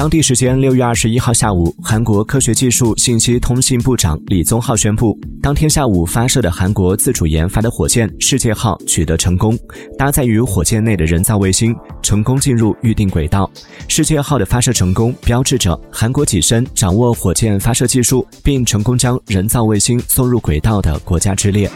当地时间六月二十一号下午韩国科学技术信息通信部长李宗浩宣布当天下午发射的韩国自主研发的火箭世界号取得成功搭载于火箭内的人造卫星成功进入预定轨道世界号的发射成功标志着韩国跻身掌握火箭发射技术并成功将人造卫星送入轨道的国家之列。